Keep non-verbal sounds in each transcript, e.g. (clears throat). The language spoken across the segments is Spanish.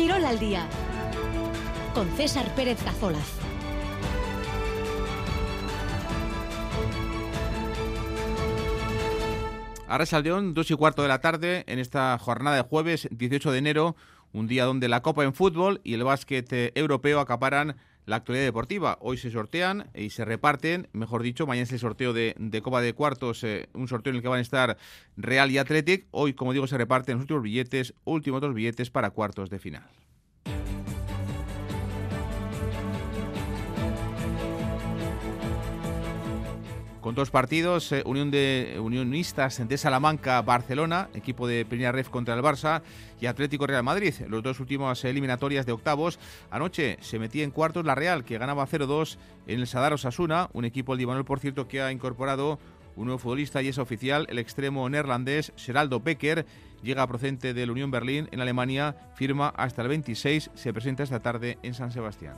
Quirol al día con César Pérez Cazolaz. Ahora León, dos y cuarto de la tarde, en esta jornada de jueves 18 de enero, un día donde la Copa en fútbol y el básquet eh, europeo acaparan la actualidad deportiva. Hoy se sortean y se reparten, mejor dicho, mañana es el sorteo de, Copa de Cuartos, eh, un sorteo en el que van a estar Real y Athletic. Hoy, como digo, se reparten los últimos billetes, últimos dos billetes para cuartos de final. Con dos partidos, eh, Unión de Unionistas de Salamanca, Barcelona, equipo de primera ref contra el Barça, y Atlético Real Madrid, los dos últimos eliminatorias de octavos. Anoche se metía en cuartos la Real, que ganaba 0-2 en el Sadar Osasuna, un equipo el Divanol, por cierto, que ha incorporado un nuevo futbolista y es oficial, el extremo neerlandés Geraldo Becker, llega procedente de la Unión Berlín en Alemania, firma hasta el 26, se presenta esta tarde en San Sebastián.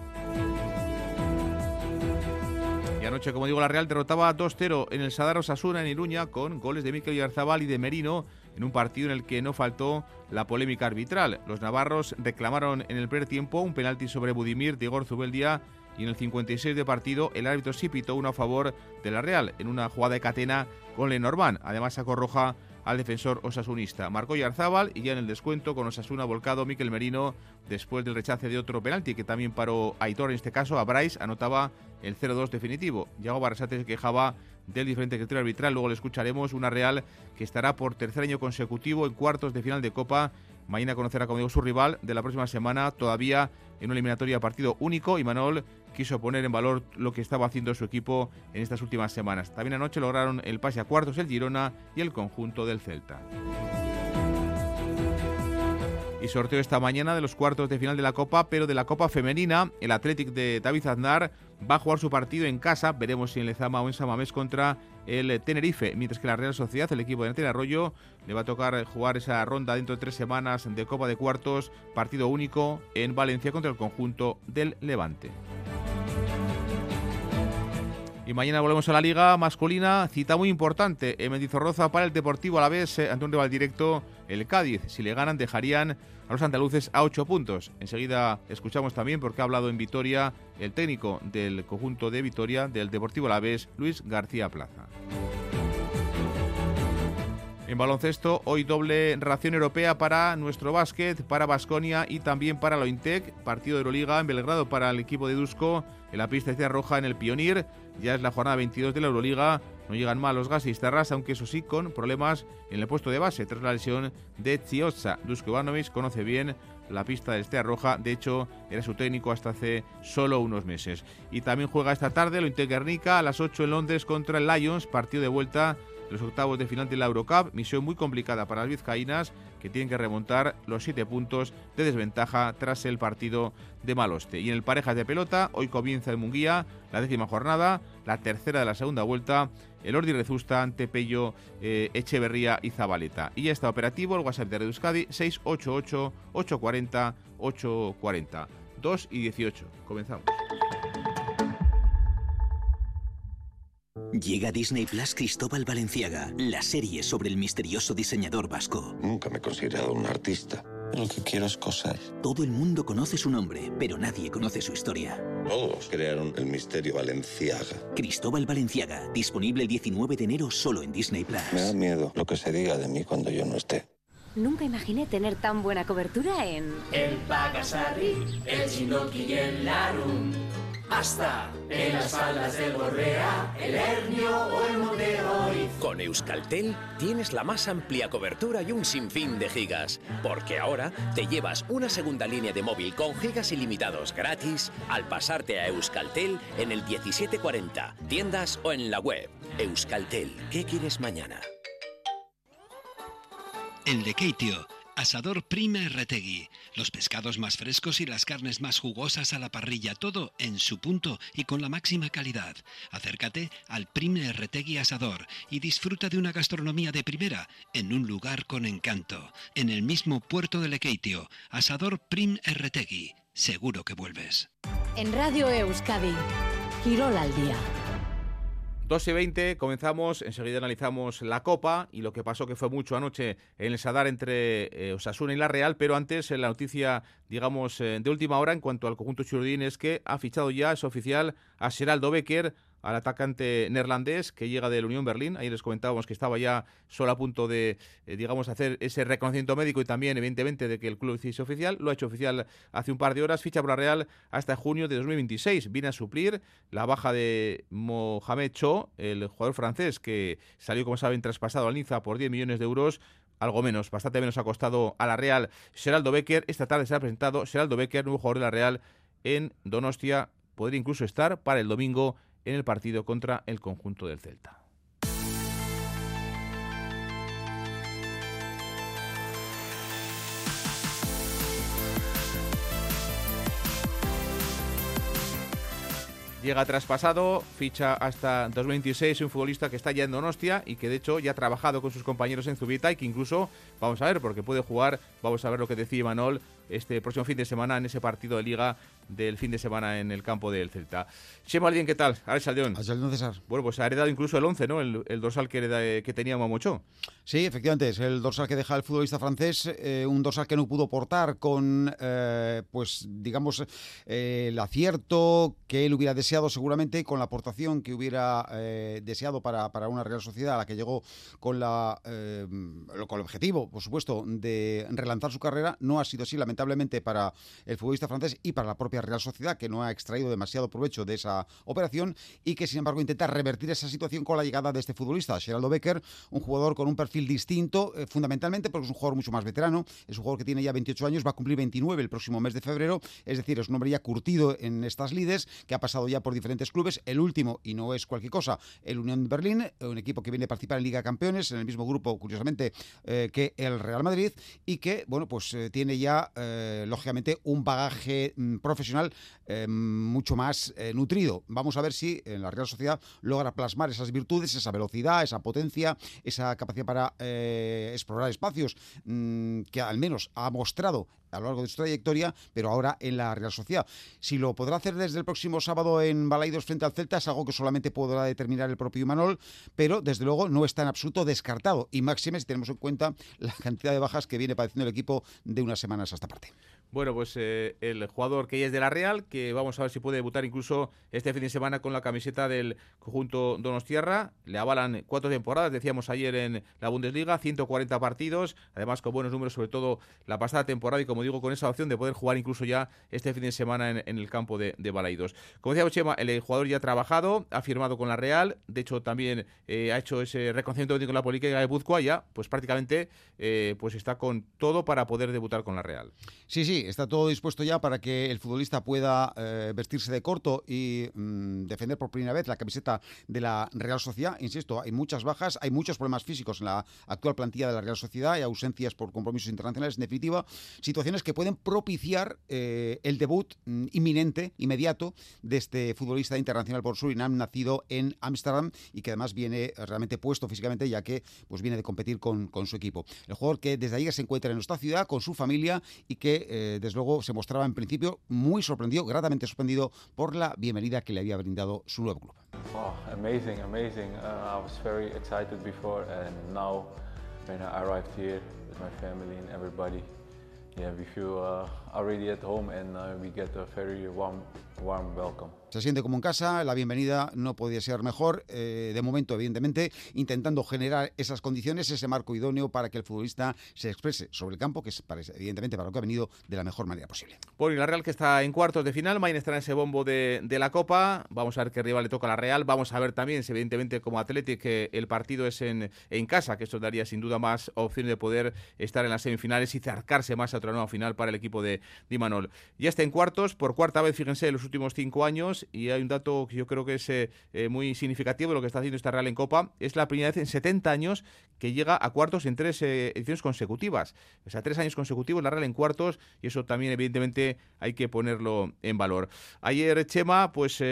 Anoche, como digo, la Real derrotaba 2-0 en el Sadar Osasuna en Iruña con goles de Mikel Yarzabal y de Merino en un partido en el que no faltó la polémica arbitral. Los navarros reclamaron en el primer tiempo un penalti sobre Budimir de Igor Zubeldia y en el 56 de partido el árbitro sí pitó uno a favor de la Real en una jugada de catena con Lenormand. Además sacó roja al defensor osasunista. Marcó Yarzábal y ya en el descuento con Osasuna volcado Miquel Merino después del rechace de otro penalti que también paró Aitor en este caso a Bryce anotaba el 0-2 definitivo. Yago Barrasate se quejaba del diferente criterio arbitral. Luego le escucharemos una Real que estará por tercer año consecutivo en cuartos de final de Copa. Mañana conocerá, como digo, su rival de la próxima semana, todavía en una eliminatoria partido único. Y Manol quiso poner en valor lo que estaba haciendo su equipo en estas últimas semanas. También anoche lograron el pase a cuartos el Girona y el conjunto del Celta. Y sorteo esta mañana de los cuartos de final de la Copa, pero de la Copa Femenina. El Athletic de David Aznar va a jugar su partido en casa. Veremos si en Lezama o en Samamés contra el Tenerife. Mientras que la Real Sociedad, el equipo de Arroyo, le va a tocar jugar esa ronda dentro de tres semanas de Copa de Cuartos, partido único en Valencia contra el conjunto del Levante. Y mañana volvemos a la liga masculina, cita muy importante en Mendizorroza para el Deportivo a la vez ante un rival directo, el Cádiz. Si le ganan dejarían a los andaluces a ocho puntos. Enseguida escuchamos también porque ha hablado en Vitoria el técnico del conjunto de Vitoria del Deportivo Alavés, Luis García Plaza. En baloncesto, hoy doble ración europea para nuestro básquet, para Basconia y también para la Intec. Partido de Euroliga en Belgrado para el equipo de Dusko en la pista de roja en el Pionir. Ya es la jornada 22 de la Euroliga. No llegan mal los gasistas, aunque eso sí, con problemas en el puesto de base tras la lesión de Chiozza. Dusko Ivanovic conoce bien la pista de Estea Roja. De hecho, era su técnico hasta hace solo unos meses. Y también juega esta tarde lo Guernica a las 8 en Londres contra el Lions. Partido de vuelta los octavos de final de la Eurocup. Misión muy complicada para las vizcaínas que tienen que remontar los siete puntos de desventaja tras el partido de Maloste. Y en el parejas de pelota, hoy comienza el Munguía, la décima jornada, la tercera de la segunda vuelta, el Ordi Rezusta ante Pello, eh, Echeverría y Zabaleta. Y ya está operativo el WhatsApp de Red Euskadi 688-840-840. 2 y 18. Comenzamos. Llega Disney Plus Cristóbal Valenciaga, la serie sobre el misterioso diseñador vasco. Nunca me he considerado un artista. Lo que quiero es cosas. Todo el mundo conoce su nombre, pero nadie conoce su historia. Todos crearon el misterio Valenciaga. Cristóbal Valenciaga, disponible el 19 de enero solo en Disney Plus. Me da miedo lo que se diga de mí cuando yo no esté. Nunca imaginé tener tan buena cobertura en... El Pagasarri, el Chinoki y el Larum hasta en las faldas del Borrea, el Hernio o el Monte Con Euskaltel tienes la más amplia cobertura y un sinfín de gigas, porque ahora te llevas una segunda línea de móvil con gigas ilimitados gratis al pasarte a Euskaltel en el 1740, tiendas o en la web. Euskaltel, ¿qué quieres mañana? El de Keitio Asador Prima Retegui. Los pescados más frescos y las carnes más jugosas a la parrilla, todo en su punto y con la máxima calidad. Acércate al Prime Retegui Asador y disfruta de una gastronomía de primera en un lugar con encanto. En el mismo puerto de Lekeitio, Asador Prim Retegui. Seguro que vuelves. En Radio Euskadi, Girol al día. 2 y 20, comenzamos, enseguida analizamos la Copa y lo que pasó que fue mucho anoche en el Sadar entre eh, Osasuna y la Real, pero antes en la noticia, digamos, eh, de última hora en cuanto al conjunto churudín es que ha fichado ya, es oficial, a Geraldo Becker, al atacante neerlandés que llega de la Unión Berlín. Ahí les comentábamos que estaba ya solo a punto de, eh, digamos, hacer ese reconocimiento médico y también, evidentemente, de que el club hiciese oficial. Lo ha hecho oficial hace un par de horas. Ficha por la Real hasta junio de 2026. Viene a suplir la baja de Mohamed Cho, el jugador francés que salió, como saben, traspasado al Niza por 10 millones de euros algo menos, bastante menos ha costado a la Real Geraldo Becker. Esta tarde se ha presentado Geraldo Becker, nuevo jugador de la Real en Donostia. Podría incluso estar para el domingo en el partido contra el conjunto del Celta. Llega traspasado, ficha hasta 2026, un futbolista que está ya en Donostia y que de hecho ya ha trabajado con sus compañeros en Zubita y que incluso, vamos a ver, porque puede jugar, vamos a ver lo que decía Imanol este próximo fin de semana en ese partido de liga del fin de semana en el campo del Celta. Chema Aldien, ¿qué tal? Alex Aldeón. César. Bueno, pues ha heredado incluso el 11, ¿no? El, dorsal que, que tenía Mamocho. Sí, efectivamente, es el dorsal que deja el futbolista francés, eh, un dorsal que no pudo portar con, eh, pues, digamos, eh, el acierto que él hubiera deseado seguramente, con la aportación que hubiera deseado para, para, una Real Sociedad a la que llegó con, la, con el objetivo, por supuesto, de relanzar su carrera. No ha sido así, lamentablemente, para el futbolista francés y para la propia Real Sociedad, que no ha extraído demasiado provecho de esa operación y que, sin embargo, intenta revertir esa situación con la llegada de este futbolista, Geraldo Becker, un jugador con un perfil distinto, eh, fundamentalmente porque es un jugador mucho más veterano, es un jugador que tiene ya 28 años, va a cumplir 29 el próximo mes de febrero, es decir, es un hombre ya curtido en estas lides, que ha pasado ya por diferentes clubes, el último, y no es cualquier cosa, el Unión Berlín, un equipo que viene a participar en Liga de Campeones, en el mismo grupo, curiosamente, eh, que el Real Madrid, y que, bueno, pues eh, tiene ya, lógicamente, un bagaje mm, profesional mucho más nutrido. Vamos a ver si en la Real Sociedad logra plasmar esas virtudes, esa velocidad, esa potencia, esa capacidad para eh, explorar espacios mm, que al menos ha mostrado a lo largo de su trayectoria, pero ahora en la Real Sociedad. Si lo podrá hacer desde el próximo sábado en Balaidos frente al Celta es algo que solamente podrá determinar el propio Imanol, pero desde luego no está en absoluto descartado. Y máxime si tenemos en cuenta la cantidad de bajas que viene padeciendo el equipo de unas semanas a esta parte. Bueno, pues eh, el jugador que ya es de la Real, que vamos a ver si puede debutar incluso este fin de semana con la camiseta del conjunto Donostierra. Le avalan cuatro temporadas, decíamos ayer en la Bundesliga, 140 partidos, además con buenos números, sobre todo la pasada temporada y como digo, con esa opción de poder jugar incluso ya este fin de semana en, el campo de, de Balaidos. Como decía Chema, el jugador ya ha trabajado, ha firmado con la Real, de hecho también eh, ha hecho ese reconocimiento con la política de Buzcoa, ya pues prácticamente eh, pues está con todo para poder debutar con la Real. Sí, sí, está todo dispuesto ya para que el futbolista pueda eh, vestirse de corto y mm, defender por primera vez la camiseta de la Real Sociedad. Insisto, hay muchas bajas, hay muchos problemas físicos en la actual plantilla de la Real Sociedad, hay ausencias por compromisos internacionales, en definitiva, situaciones que pueden propiciar eh, el debut mm, inminente, inmediato, de este futbolista internacional por Surinam, nacido en Ámsterdam y que además viene realmente puesto físicamente, ya que pues viene de competir con, su equipo. El jugador que desde ahí se encuentra en nuestra ciudad con su familia y que eh, desde luego se mostraba en principio muy sorprendido, gratamente sorprendido por la bienvenida que le había brindado su nuevo club. Oh, amazing, amazing. Uh, I was very excited before and now when I arrived here with my family and everybody, yeah, we feel uh, already at home and uh, we get a very warm, warm welcome. Se siente como en casa, la bienvenida no podía ser mejor. Eh, de momento, evidentemente, intentando generar esas condiciones, ese marco idóneo para que el futbolista se exprese sobre el campo, que es evidentemente para lo que ha venido de la mejor manera posible. Bueno, y la Real que está en cuartos de final, mañana estará en ese bombo de, la Copa. Vamos a ver qué rival le toca a la Real. Vamos a ver también, evidentemente, como Atlético, que el partido es en, en casa, que esto daría sin duda más opción de poder estar en las semifinales y acercarse más a otra nueva final para el equipo de Dimanol. Ya está en cuartos, por cuarta vez, fíjense, en los últimos cinco años y hay un dato que yo creo que es eh, eh, muy significativo de lo que está haciendo esta Real en Copa. Es la primera vez en 70 años que llega a cuartos en tres eh, ediciones consecutivas. O sea, tres años consecutivos la Real en cuartos y eso también evidentemente hay que ponerlo en valor. Ayer Chema pues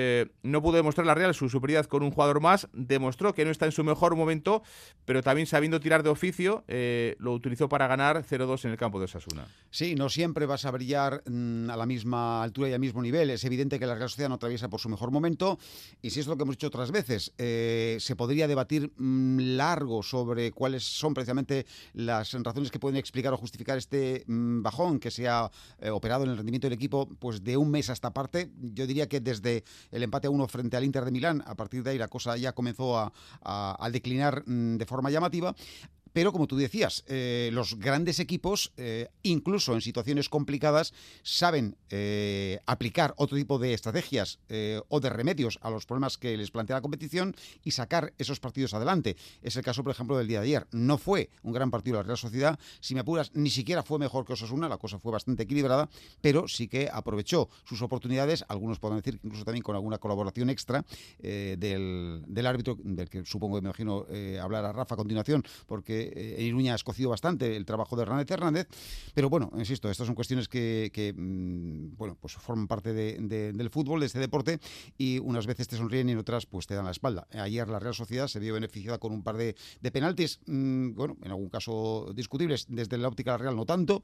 no pudo demostrar la Real su superioridad con un jugador más, demostró que no está en su mejor momento, pero también sabiendo tirar de oficio lo utilizó para ganar 0-2 en el campo de Osasuna. Sí, no siempre vas a brillar mm, a la misma altura y al mismo nivel, es evidente que la Real Sociedad no atraviesa por su mejor momento y si es lo que hemos dicho otras veces, eh, se podría debatir mm, largo sobre cuáles son precisamente las razones que pueden explicar o justificar este mm, bajón que se ha eh, operado en el rendimiento del equipo pues de un mes hasta parte. Yo diría que desde el empate a uno frente al Inter de Milán, a partir de ahí la cosa ya comenzó a, a declinar mm, de forma llamativa. Pero como tú decías, eh, los grandes equipos, eh, incluso en situaciones complicadas, saben eh, aplicar otro tipo de estrategias o de remedios a los problemas que les plantea la competición y sacar esos partidos adelante. Es el caso, por ejemplo, del día de ayer. No fue un gran partido la Real Sociedad. Si me apuras, ni siquiera fue mejor que Osasuna. La cosa fue bastante equilibrada, pero sí que aprovechó sus oportunidades. Algunos pueden decir que incluso también con alguna colaboración extra del, del, árbitro, del que supongo que me imagino hablar a Rafa a continuación, porque eh, en Iruña ha escocido bastante el trabajo de Hernández Hernández, pero bueno, insisto, estas son cuestiones que, mm, bueno, pues forman parte del fútbol, de este deporte, y unas veces te sonríen y otras pues te dan la espalda. Ayer la Real Sociedad se vio beneficiada con un par de, penaltis, mm, bueno, en algún caso discutibles, desde la óptica Real no tanto,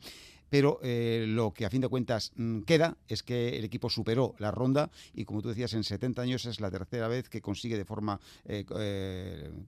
pero eh, lo que a fin de cuentas mm, queda es que el equipo superó la ronda y como tú decías, en 70 años es la tercera vez que consigue de forma eh,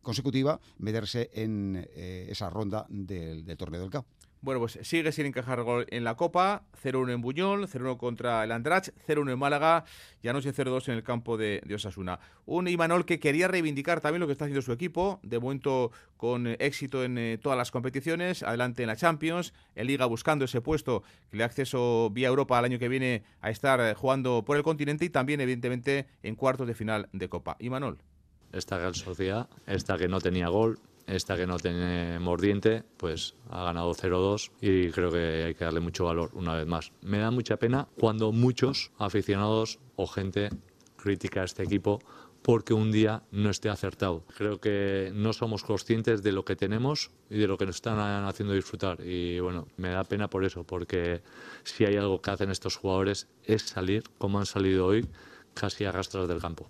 consecutiva meterse en esa ronda del, torneo del CAO. Bueno, pues sigue sin encajar gol en la Copa, 0-1 en Buñol, 0-1 contra el Andrach, 0-1 en Málaga y anoche 0-2 en el campo de, Osasuna. Un Imanol que quería reivindicar también lo que está haciendo su equipo, de momento con éxito en eh, todas las competiciones, adelante en la Champions, en Liga buscando ese puesto que le da acceso vía Europa al año que viene a estar eh, jugando por el continente y también evidentemente en cuartos de final de Copa. Imanol. Esta Real Sociedad, esta que no tenía gol, esta que no tiene mordiente, pues ha ganado 0-2 y creo que hay que darle mucho valor una vez más. Me da mucha pena cuando muchos aficionados o gente critica a este equipo porque un día no esté acertado. Creo que no somos conscientes de lo que tenemos y de lo que nos están haciendo disfrutar. Y bueno, me da pena por eso, porque si hay algo que hacen estos jugadores es salir, como han salido hoy, casi a rastras del campo.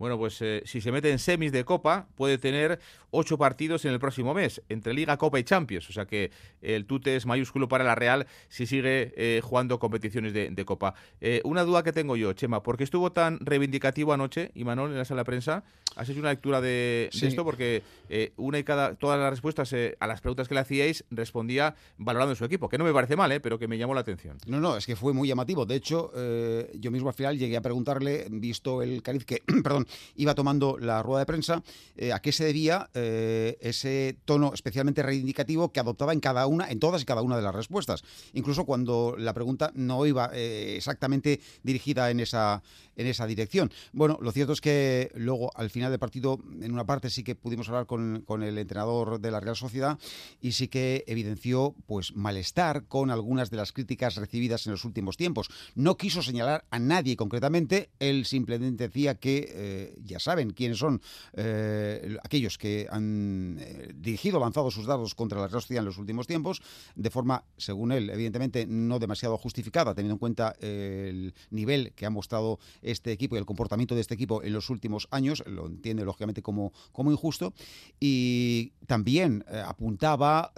Bueno, pues eh, si se mete en semis de Copa, puede tener ocho partidos en el próximo mes, entre Liga, Copa y Champions. O sea que el tute es mayúsculo para la Real si sigue eh, jugando competiciones de, Copa. Eh, una duda que tengo yo, Chema, ¿por qué estuvo tan reivindicativo anoche, Imanol, en la sala de prensa? ¿Has hecho una lectura de, esto? Porque una y cada, todas las respuestas a las preguntas que le hacíais respondía valorando su equipo, que no me parece mal, pero que me llamó la atención. No, no, es que fue muy llamativo. De hecho, yo mismo al final llegué a preguntarle, visto el cariz que, (clears throat) perdón, iba tomando la rueda de prensa, eh, a qué se debía eh, ese tono especialmente reivindicativo que adoptaba en cada una, en todas y cada una de las respuestas. Incluso cuando la pregunta no iba eh, exactamente dirigida en esa, en esa dirección. Bueno, lo cierto es que luego, al final del partido, en una parte sí que pudimos hablar con, con el entrenador de la Real Sociedad y sí que evidenció pues malestar con algunas de las críticas recibidas en los últimos tiempos. No quiso señalar a nadie concretamente, él simplemente decía que ya saben quiénes son eh, aquellos que han eh, dirigido, lanzado sus dados contra la Real en los últimos tiempos, de forma, según él, evidentemente no demasiado justificada, teniendo en cuenta el nivel que ha mostrado este equipo y el comportamiento de este equipo en los últimos años, lo entiende lógicamente como, como injusto, y también eh, apuntaba,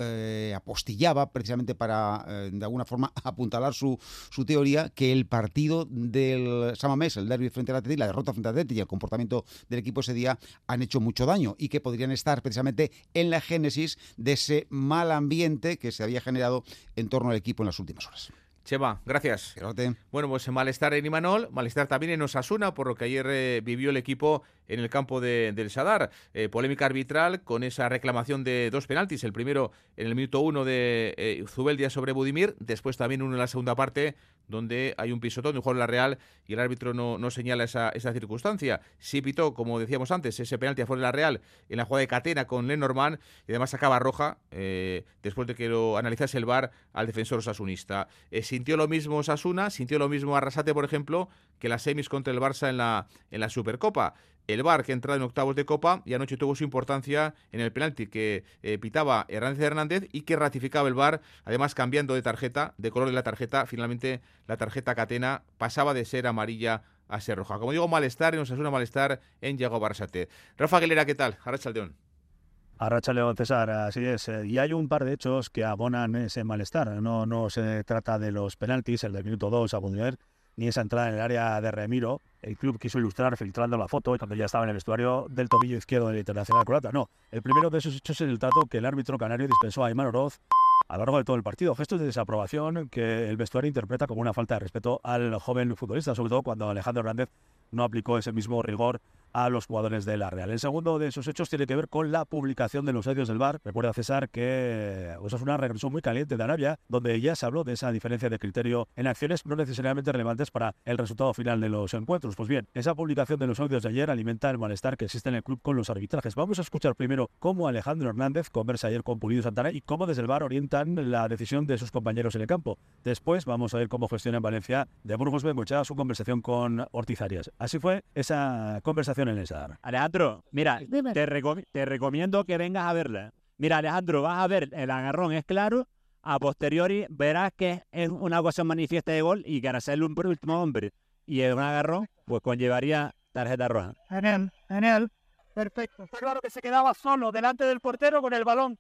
apostillaba precisamente para, de alguna forma, (laughs) apuntalar su, su teoría que el partido del Samamés, el derby frente al Atleti, la derrota frente al Atleti y el comportamiento del equipo ese día han hecho mucho daño y que podrían estar precisamente en la génesis de ese mal ambiente que se había generado en torno al equipo en las últimas horas. Chema, gracias. Bueno, pues malestar en Imanol, malestar también en Osasuna, por lo que ayer eh, vivió el equipo en el campo del Sadar. Eh, polémica arbitral con esa reclamación de dos penaltis. El primero en el minuto uno de eh, Zubeldia sobre Budimir, después también uno en la segunda parte, donde hay un pisotón de un jugador de la Real y el árbitro no, no señala esa, esa, circunstancia. Sí pitó, como decíamos antes, ese penalti a favor de la Real en la jugada de Catena con Lenormand y además sacaba roja eh, después de que lo analizase el VAR al defensor osasunista. sintió lo mismo Osasuna, sintió lo mismo Arrasate, por ejemplo, que las semis contra el Barça en la, en la Supercopa el VAR que entra en octavos de Copa y anoche tuvo su importancia en el penalti que eh, pitaba Hernández Hernández y que ratificaba el VAR, además cambiando de tarjeta, de color de la tarjeta, finalmente la tarjeta catena pasaba de ser amarilla a ser roja. Como digo, malestar y nos una malestar en Yago Barsate. Rafa Aguilera, ¿qué tal? Arrachaldeón. Arrachaldeón, César, así es. Eh, y hay un par de hechos que abonan ese malestar. No, no se trata de los penaltis, el del minuto 2 a Bundier, ni esa entrada en el área de Remiro. El club quiso ilustrar filtrando la foto cuando ya estaba en el vestuario del tobillo izquierdo del Internacional Croata. No, el primero de esos hechos es el trato que el árbitro canario dispensó a Ayman Oroz a lo largo de todo el partido. Gestos de desaprobación que el vestuario interpreta como una falta de respeto al joven futbolista, sobre todo cuando Alejandro Hernández no aplicó ese mismo rigor a los jugadores de la Real. El segundo de esos hechos tiene que ver con la publicación de los audios del bar. Recuerda César que eso es una regresión muy caliente de Arabia, donde ya se habló de esa diferencia de criterio en acciones no necesariamente relevantes para el resultado final de los encuentros. Pues bien, esa publicación de los audios de ayer alimenta el malestar que existe en el club con los arbitrajes. Vamos a escuchar primero cómo Alejandro Hernández conversa ayer con Pulido Santana y cómo desde el bar orientan la decisión de sus compañeros en el campo. Después vamos a ver cómo gestiona en Valencia de Burgos Bengochea su conversación con Ortiz Arias. Así fue esa conversación en el SAR. Alejandro, mira, te, te recomiendo que vengas a verla. Mira, Alejandro, vas a ver, el agarrón es claro. A posteriori verás que es una ocasión manifiesta de gol y que hacerle un último hombre y el un agarrón, pues conllevaría tarjeta roja. Genial, genial. Perfecto. Está claro que se quedaba solo delante del portero con el balón.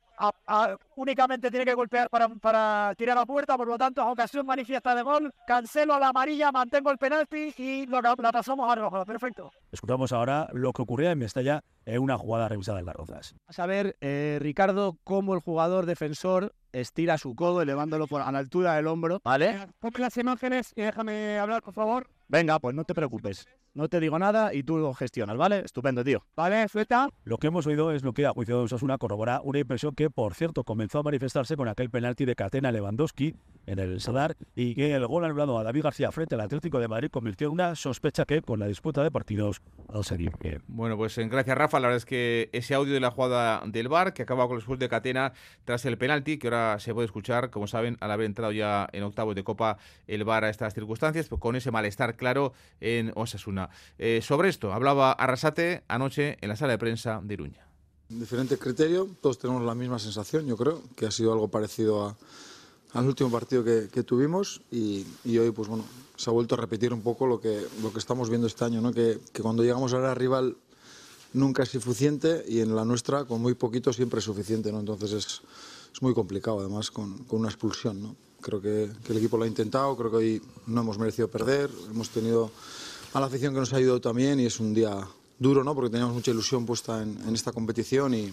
únicamente tiene que golpear para, para tirar la puerta, por lo tanto, ocasión manifiesta de gol. Cancelo a la amarilla, mantengo el penalti y lo, la pasamos a rojo. Perfecto. Escuchamos ahora lo que ocurría en Mestalla en una jugada revisada en las rozas. A ver, eh, Ricardo, cómo el jugador defensor estira su codo elevándolo por, a la altura del hombro. ¿Vale? Ponme las imágenes y déjame hablar, por favor. Venga, pues no te preocupes. No te digo nada y tú lo gestionas, ¿vale? Estupendo, tío. Vale, suelta. Lo que hemos oído es lo que a juicio de Osasuna corrobora una impresión que, por cierto, comenzó a manifestarse con aquel penalti de Catena Lewandowski en el Sadar y que el gol anulado a David García frente al Atlético de Madrid convirtió en una sospecha que, con la disputa de partidos, al seguir Bueno, pues en gracias, Rafa. La verdad es que ese audio de la jugada del bar que acaba con el expulso de Catena tras el penalti, que ahora se puede escuchar, como saben, al haber entrado ya en octavos de Copa el bar a estas circunstancias, pues con ese malestar claro en Osasuna. Eh, sobre esto hablaba Arrasate anoche en la sala de prensa de Iruña. Diferente criterio, todos tenemos la misma sensación, yo creo, que ha sido algo parecido a, al último partido que, tuvimos y, hoy pues bueno, se ha vuelto a repetir un poco lo que, lo que estamos viendo este año, ¿no? que, cuando llegamos a la rival nunca es suficiente y en la nuestra con muy poquito siempre es suficiente. ¿no? Entonces es, es muy complicado además con, con una expulsión. ¿no? Creo que, que, el equipo lo ha intentado, creo que hoy no hemos merecido perder, hemos tenido a la afición que nos ha ayudado también y es un día duro ¿no? porque teníamos mucha ilusión puesta en, esta competición y,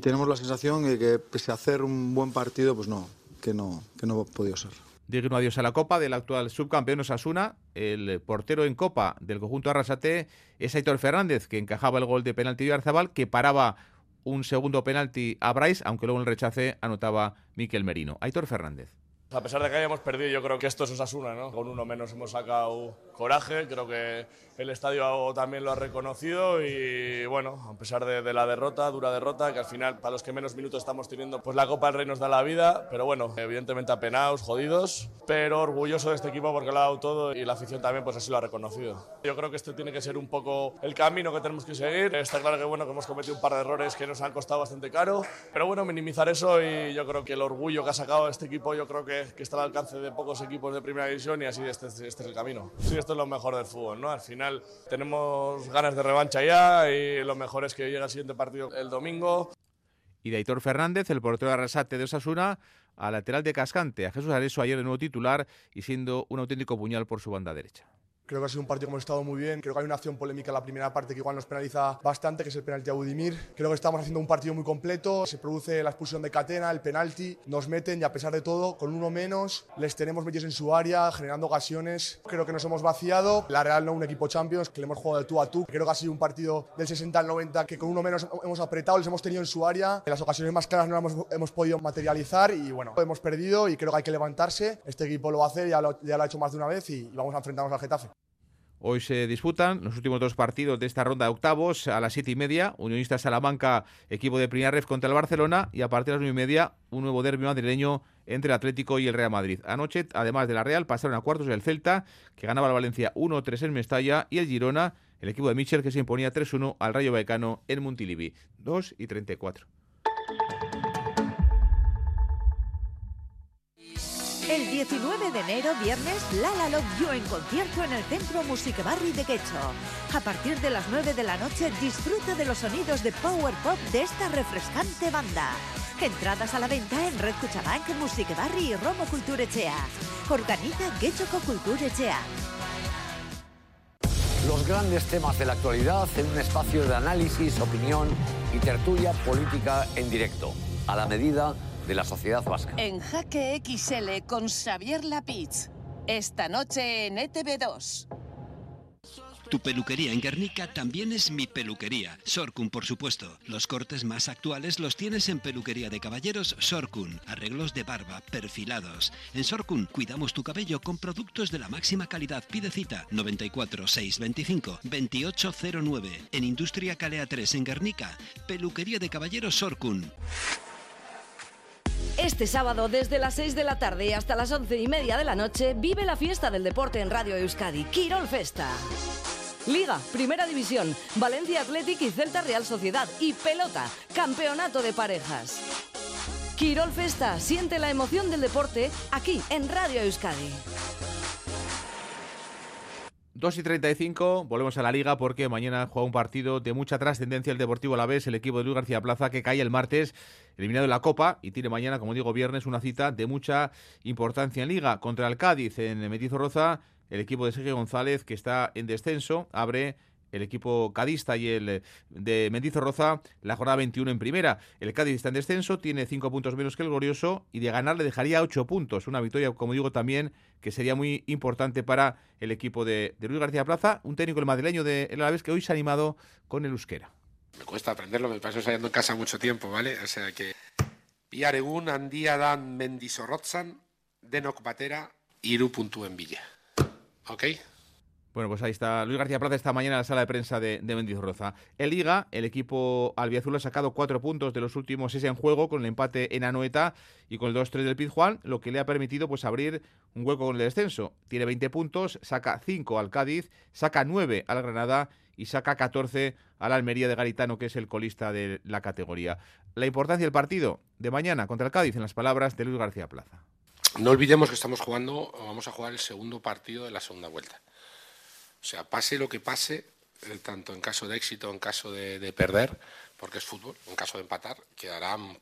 tenemos la sensación de que pese a hacer un buen partido pues no, que no, que no ha podido ser. Digno adiós a la Copa del actual subcampeón Osasuna. El portero en Copa del conjunto Arrasate es Aitor Fernández, que encajaba el gol de penalti de Arzabal, que paraba un segundo penalti a Bryce, aunque luego el rechace anotaba Miquel Merino. Aitor Fernández. A pesar de que hayamos perdido, yo creo que esto es Osasuna, ¿no? Con uno menos hemos sacado coraje, creo que el estadio también lo ha reconocido y bueno, a pesar de, la derrota, dura derrota, que al final para los que menos minutos estamos teniendo, pues la Copa del Rey nos da la vida, pero bueno, evidentemente apenados, jodidos, pero orgulloso de este equipo porque lo ha dado todo y la afición también pues así lo ha reconocido. Yo creo que este tiene que ser un poco el camino que tenemos que seguir. Está claro que bueno, que hemos cometido un par de errores que nos han costado bastante caro, pero bueno, minimizar eso y yo creo que el orgullo que ha sacado este equipo, yo creo que, está al alcance de pocos equipos de primera división y así este, este es el camino. Sí, esto es lo mejor del fútbol, ¿no? Al final tenemos ganas de revancha ya y lo mejor es que llega el siguiente partido el domingo. Y de Aitor Fernández, el portero de Arrasate de Osasuna, a lateral de Cascante, a Jesús Areso ayer de nuevo titular y siendo un auténtico puñal por su banda derecha. Creo que ha sido un partido que hemos estado muy bien. Creo que hay una acción polémica en la primera parte que igual nos penaliza bastante, que es el penalti a Budimir. Creo que estamos haciendo un partido muy completo. Se produce la expulsión de Catena, el penalti. Nos meten y a pesar de todo, con uno menos, les tenemos metidos en su área, generando ocasiones. Creo que nos hemos vaciado. La Real no un equipo Champions, que le hemos jugado de tú a tú. Creo que ha sido un partido del 60 al 90 que con uno menos hemos apretado, les hemos tenido en su área. En las ocasiones más claras no las hemos, podido materializar y bueno, hemos perdido y creo que hay que levantarse. Este equipo lo va a hacer, ya lo ha hecho más de una vez y vamos a enfrentarnos al Getafe. Hoy se disputan los últimos dos partidos de esta ronda de octavos a las siete y media. Unionista Salamanca, equipo de primera contra el Barcelona. Y a partir de las nueve y media, un nuevo derbi madrileño entre el Atlético y el Real Madrid. Anoche, además de la Real, pasaron a cuartos el Celta, que ganaba el Valencia 1-3 en Mestalla. Y el Girona, el equipo de Michel, que se imponía 3-1 al Rayo Vallecano en Montilivi. 2 y 34. El 19 de enero, viernes, Lala Love You en concierto en el Centro Music Barri de Quecho. A partir de las 9 de la noche, disfruta de los sonidos de Power Pop de esta refrescante banda. Entradas a la venta en Red Cuchabank, Musique Barri y Romo Culturechea. Organiza Getxoko Culturechea. Los grandes temas de la actualidad en un espacio de análisis, opinión y tertulia política en directo, a la medida de la sociedad vasca. En Jaque XL con Xavier Lapitz. Esta noche en E ETV2. Tu peluquería en Guernica también es mi peluquería. Sorcun, por supuesto. Los cortes más actuales los tienes en Peluquería de Caballeros Sorcun. Arreglos de barba, perfilados. En Sorcun cuidamos tu cabello con productos de la máxima calidad. Pide cita 94 625 2809. En Industria Calea 3 en Guernica. Peluquería de Caballeros Sorcun. Este sábado, desde las 6 de la tarde hasta las 11 y media de la noche, vive la fiesta del deporte en Radio Euskadi, Quirol Festa. Liga, Primera División, Valencia Athletic y Celta Real Sociedad. Y pelota, Campeonato de Parejas. Quirol Festa, siente la emoción del deporte aquí en Radio Euskadi. 2 y 35, volvemos a la liga porque mañana juega un partido de mucha trascendencia el Deportivo Alavés, el equipo de Luis García Plaza que cae el martes eliminado en la Copa y tiene mañana, como digo, viernes una cita de mucha importancia en liga contra el Cádiz. En Metizorroza, el equipo de Sergio González que está en descenso, abre el equipo cadista y el de Mendizorroza la jornada 21 en primera. El Cádiz está en descenso, tiene 5 puntos menos que el Glorioso y de ganar le dejaría 8 puntos. Una victoria, como digo, también que sería muy importante para el equipo de, Luis García Plaza, un técnico el madrileño de El Alavés que hoy se ha animado con el euskera. Me cuesta aprenderlo, me paso ensayando en casa mucho tiempo, ¿vale? O sea que... Bihar handia dan mendizorrotzan, denok batera, iru puntuen bila. ¿Ok? Bueno, pues ahí está Luis García Plaza esta mañana en la sala de prensa de, de Mendizorroza. En Liga, el equipo albiazul ha sacado cuatro puntos de los últimos seis en juego con el empate en Anoeta y con el 2-3 del Pizjuán, lo que le ha permitido pues abrir un hueco con el descenso. Tiene 20 puntos, saca 5 al Cádiz, saca 9 al Granada y saca 14 al Almería de Garitano, que es el colista de la categoría. La importancia del partido de mañana contra el Cádiz, en las palabras de Luis García Plaza. No olvidemos que estamos jugando, vamos a jugar el segundo partido de la segunda vuelta. O sea, pase lo que pase, eh, tanto en caso de éxito, en caso de, de perder, porque es fútbol, en caso de empatar, quedará mm,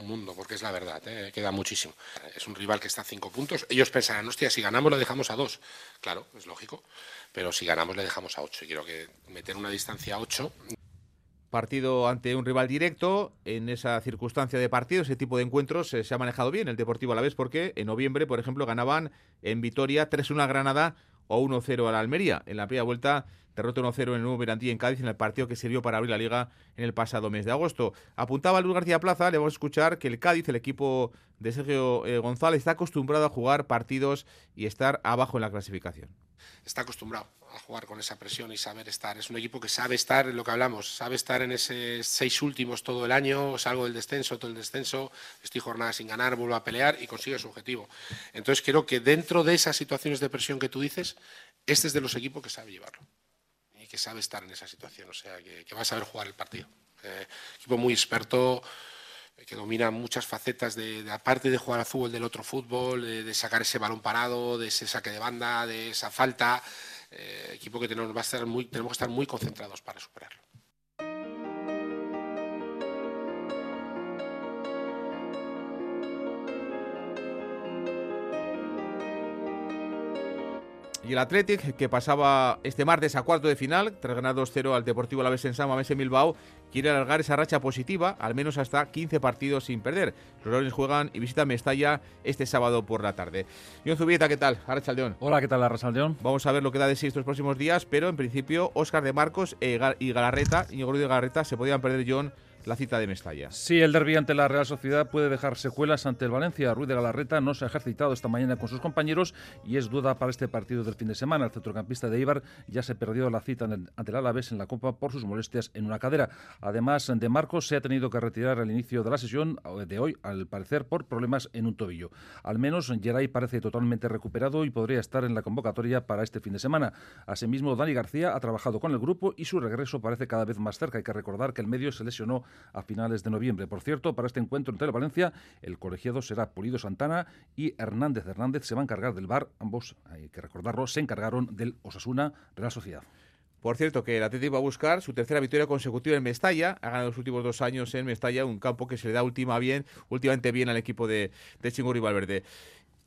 un mundo, porque es la verdad, ¿eh? queda muchísimo. Es un rival que está a cinco puntos. Ellos pensarán, hostia, si ganamos le dejamos a dos. Claro, es lógico, pero si ganamos le dejamos a ocho. Y quiero que meter una distancia a ocho partido ante un rival directo. En esa circunstancia de partido, ese tipo de encuentros eh, se ha manejado bien el Deportivo a la vez porque en noviembre, por ejemplo, ganaban en Vitoria 3-1 a Granada o 1-0 a la Almería. En la primera vuelta, derrota 1-0 en el nuevo en Cádiz en el partido que sirvió para abrir la liga en el pasado mes de agosto. Apuntaba Luis García Plaza, le vamos a escuchar que el Cádiz, el equipo de Sergio eh, González, está acostumbrado a jugar partidos y estar abajo en la clasificación. Está acostumbrado a jugar con esa presión y saber estar. Es un equipo que sabe estar en lo que hablamos, sabe estar en esos seis últimos todo el año, salgo del descenso, todo el descenso, estoy jornada sin ganar, vuelvo a pelear y consigue su objetivo. Entonces creo que dentro de esas situaciones de presión que tú dices, este es de los equipos que sabe llevarlo que sabe estar en esa situación, o sea, que, va a saber jugar el partido. Eh, equipo muy experto, eh, que domina muchas facetas de, aparte de jugar al fútbol del otro fútbol, de, sacar ese balón parado, de ese saque de banda, de esa falta, eh, equipo que tenemos, va a muy, tenemos que estar muy concentrados para superarlo. Y el Athletic, que pasaba este martes a cuarto de final, tras ganar 2-0 al Deportivo Alavés en San Mamés en Bilbao, quiere alargar esa racha positiva, al menos hasta 15 partidos sin perder. Los Leones juegan y visitan Mestalla este sábado por la tarde. John Zubieta, ¿qué tal? Arrachaldeón. Hola, ¿qué tal, Arrachaldeón? Vamos a ver lo que da de sí estos próximos días, pero en principio, Óscar de Marcos y Galarreta, Íñigo de Galarreta, se podían perder, John, la cita de Mestalla. Sí, el derbi ante la Real Sociedad puede dejar secuelas ante el Valencia. Ruiz de Galarreta no se ha ejercitado esta mañana con sus compañeros y es duda para este partido del fin de semana. El centrocampista de Ibar ya se perdió la cita ante el Alavés en la Copa por sus molestias en una cadera. Además, de Marcos se ha tenido que retirar al inicio de la sesión de hoy, al parecer por problemas en un tobillo. Al menos Geray parece totalmente recuperado y podría estar en la convocatoria para este fin de semana. Asimismo, Dani García ha trabajado con el grupo y su regreso parece cada vez más cerca. Hay que recordar que el medio se lesionó a finales de noviembre. Por cierto, para este encuentro entre Valencia, el colegiado será Pulido Santana y Hernández Hernández se va a encargar del bar. Ambos, hay que recordarlo, se encargaron del Osasuna Real Sociedad. Por cierto, que el Atlético va a buscar su tercera victoria consecutiva en Mestalla. Ha ganado los últimos dos años en Mestalla, un campo que se le da última bien, últimamente bien al equipo de, de Chingurri Valverde